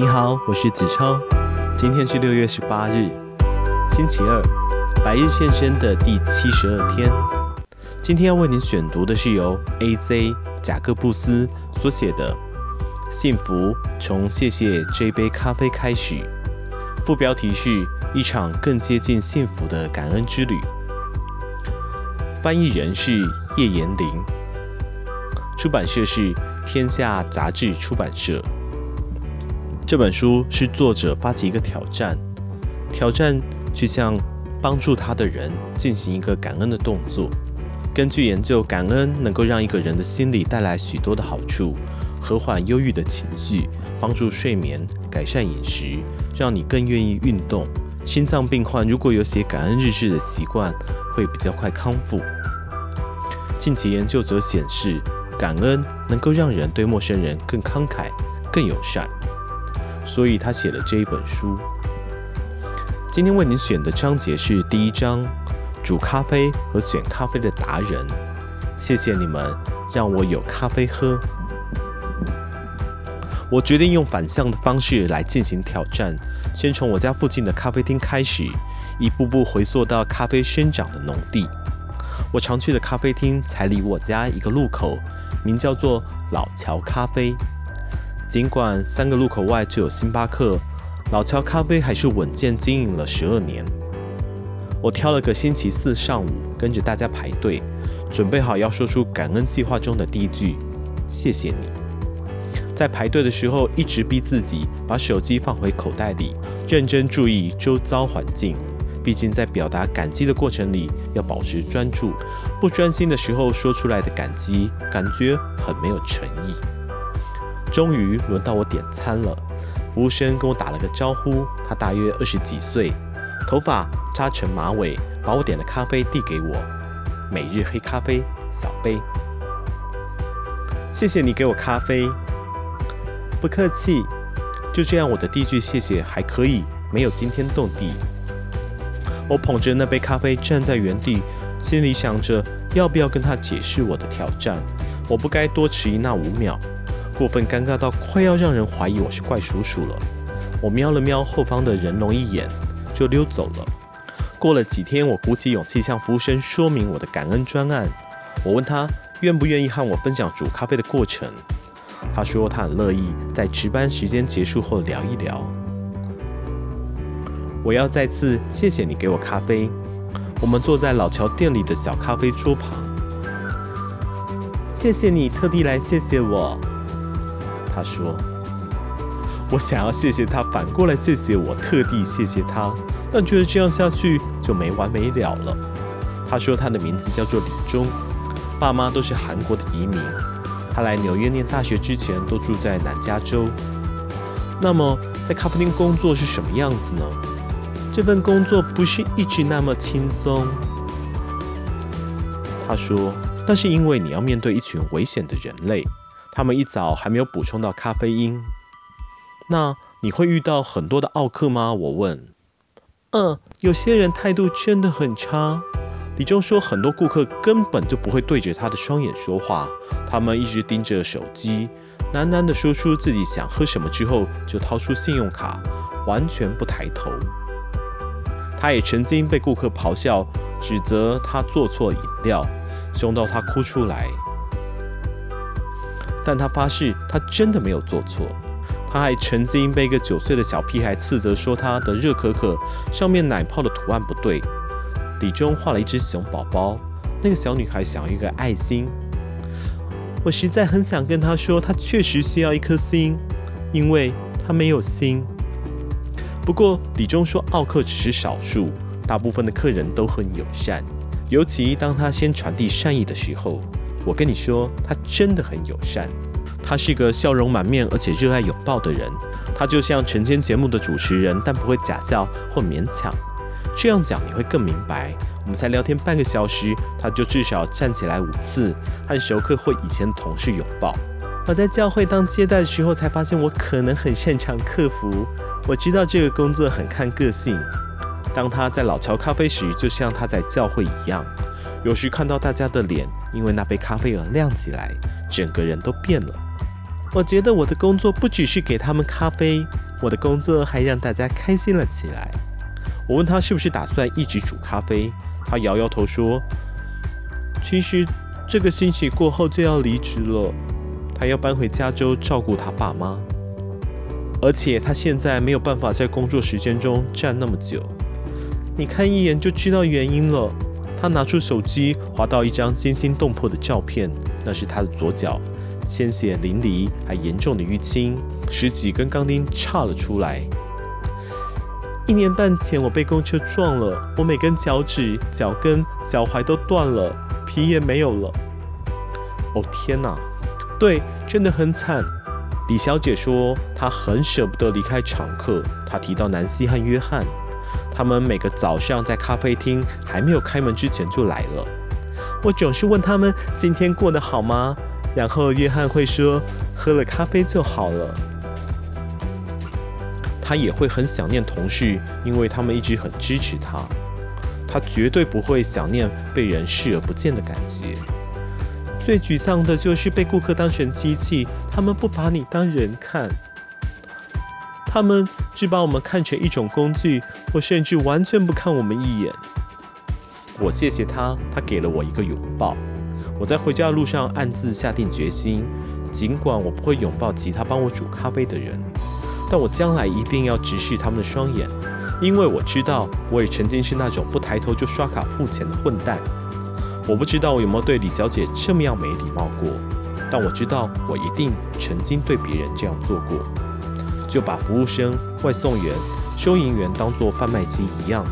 你好，我是子超。今天是六月十八日，星期二，白日现身的第七十二天。今天要为你选读的是由 A.Z. 贾克布斯所写的《幸福从谢谢这杯咖啡开始》，副标题是一场更接近幸福的感恩之旅。翻译人是叶延林，出版社是天下杂志出版社。这本书是作者发起一个挑战，挑战去向帮助他的人进行一个感恩的动作。根据研究，感恩能够让一个人的心理带来许多的好处，和缓忧郁的情绪，帮助睡眠，改善饮食，让你更愿意运动。心脏病患如果有写感恩日志的习惯，会比较快康复。近期研究则显示，感恩能够让人对陌生人更慷慨、更友善。所以他写了这一本书。今天为您选的章节是第一章：煮咖啡和选咖啡的达人。谢谢你们让我有咖啡喝。我决定用反向的方式来进行挑战，先从我家附近的咖啡厅开始，一步步回溯到咖啡生长的农地。我常去的咖啡厅才离我家一个路口，名叫做老桥咖啡。尽管三个路口外就有星巴克，老桥咖啡还是稳健经营了十二年。我挑了个星期四上午，跟着大家排队，准备好要说出感恩计划中的第一句：“谢谢你。”在排队的时候，一直逼自己把手机放回口袋里，认真注意周遭环境。毕竟在表达感激的过程里，要保持专注。不专心的时候说出来的感激，感觉很没有诚意。终于轮到我点餐了，服务生跟我打了个招呼，他大约二十几岁，头发扎成马尾，把我点的咖啡递给我，每日黑咖啡小杯。谢谢你给我咖啡，不客气。就这样，我的第一句谢谢还可以，没有惊天动地。我捧着那杯咖啡站在原地，心里想着要不要跟他解释我的挑战，我不该多迟疑那五秒。过分尴尬到快要让人怀疑我是怪叔叔了。我瞄了瞄后方的人龙一眼，就溜走了。过了几天，我鼓起勇气向服务生说明我的感恩专案。我问他愿不愿意和我分享煮咖啡的过程。他说他很乐意在值班时间结束后聊一聊。我要再次谢谢你给我咖啡。我们坐在老桥店里的小咖啡桌旁。谢谢你特地来谢谢我。他说：“我想要谢谢他，反过来谢谢我，特地谢谢他，但觉得这样下去就没完没了了。”他说他的名字叫做李忠，爸妈都是韩国的移民。他来纽约念大学之前都住在南加州。那么在咖啡厅工作是什么样子呢？这份工作不是一直那么轻松。他说：“那是因为你要面对一群危险的人类。”他们一早还没有补充到咖啡因。那你会遇到很多的奥客吗？我问。嗯，有些人态度真的很差。李忠说，很多顾客根本就不会对着他的双眼说话，他们一直盯着手机，喃喃地说出自己想喝什么之后，就掏出信用卡，完全不抬头。他也曾经被顾客咆哮，指责他做错饮料，凶到他哭出来。但他发誓，他真的没有做错。他还曾经被一个九岁的小屁孩斥责说他的热可可上面奶泡的图案不对。底中画了一只熊宝宝，那个小女孩想要一个爱心。我实在很想跟他说，他确实需要一颗心，因为他没有心。不过李忠说，奥克只是少数，大部分的客人都很友善，尤其当他先传递善意的时候。我跟你说，他真的很友善。他是个笑容满面而且热爱拥抱的人。他就像晨间节目的主持人，但不会假笑或勉强。这样讲你会更明白。我们才聊天半个小时，他就至少站起来五次，和熟客或以前的同事拥抱。我在教会当接待的时候，才发现我可能很擅长客服。我知道这个工作很看个性。当他在老桥咖啡时，就像他在教会一样。有时看到大家的脸因为那杯咖啡而亮起来，整个人都变了。我觉得我的工作不只是给他们咖啡，我的工作还让大家开心了起来。我问他是不是打算一直煮咖啡，他摇摇头说：“其实这个星期过后就要离职了，他要搬回加州照顾他爸妈，而且他现在没有办法在工作时间中站那么久。你看一眼就知道原因了。”他拿出手机，滑到一张惊心动魄的照片，那是他的左脚，鲜血淋漓，还严重的淤青，十几根钢钉插了出来。一年半前，我被公车撞了，我每根脚趾、脚跟、脚踝都断了，皮也没有了。哦天哪，对，真的很惨。李小姐说，她很舍不得离开常客。她提到南希和约翰，他们每个早上在咖啡厅还没有开门之前就来了。我总是问他们今天过得好吗？然后约翰会说，喝了咖啡就好了。他也会很想念同事，因为他们一直很支持他。他绝对不会想念被人视而不见的感觉。最沮丧的就是被顾客当成机器，他们不把你当人看，他们只把我们看成一种工具，或甚至完全不看我们一眼。我谢谢他，他给了我一个拥抱。我在回家的路上暗自下定决心，尽管我不会拥抱其他帮我煮咖啡的人。但我将来一定要直视他们的双眼，因为我知道我也曾经是那种不抬头就刷卡付钱的混蛋。我不知道我有没有对李小姐这么样没礼貌过，但我知道我一定曾经对别人这样做过，就把服务生、外送员、收银员当作贩卖机一样。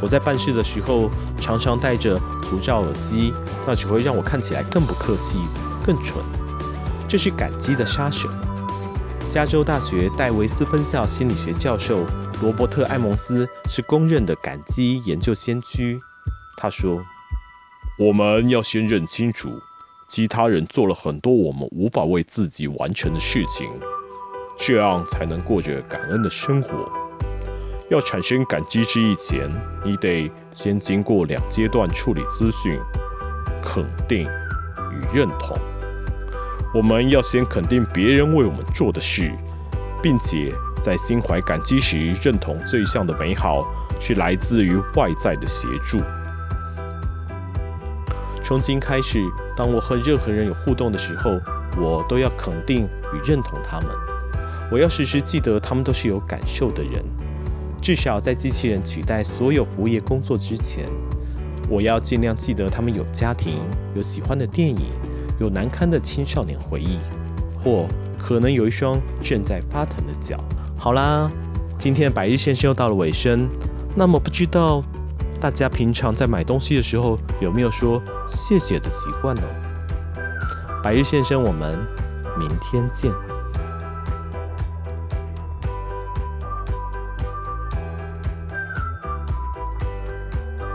我在办事的时候常常戴着足罩耳机，那只会让我看起来更不客气、更蠢。这是感激的杀手。加州大学戴维斯分校心理学教授罗伯特·艾蒙斯是公认的感激研究先驱。他说：“我们要先认清楚，其他人做了很多我们无法为自己完成的事情，这样才能过着感恩的生活。要产生感激之意前，你得先经过两阶段处理资讯：肯定与认同。”我们要先肯定别人为我们做的事，并且在心怀感激时，认同这一项的美好是来自于外在的协助。从今开始，当我和任何人有互动的时候，我都要肯定与认同他们。我要时时记得，他们都是有感受的人。至少在机器人取代所有服务业工作之前，我要尽量记得他们有家庭，有喜欢的电影。有难堪的青少年回忆，或可能有一双正在发疼的脚。好啦，今天的百日先生又到了尾声。那么不知道大家平常在买东西的时候有没有说谢谢的习惯呢？百日先生，我们明天见。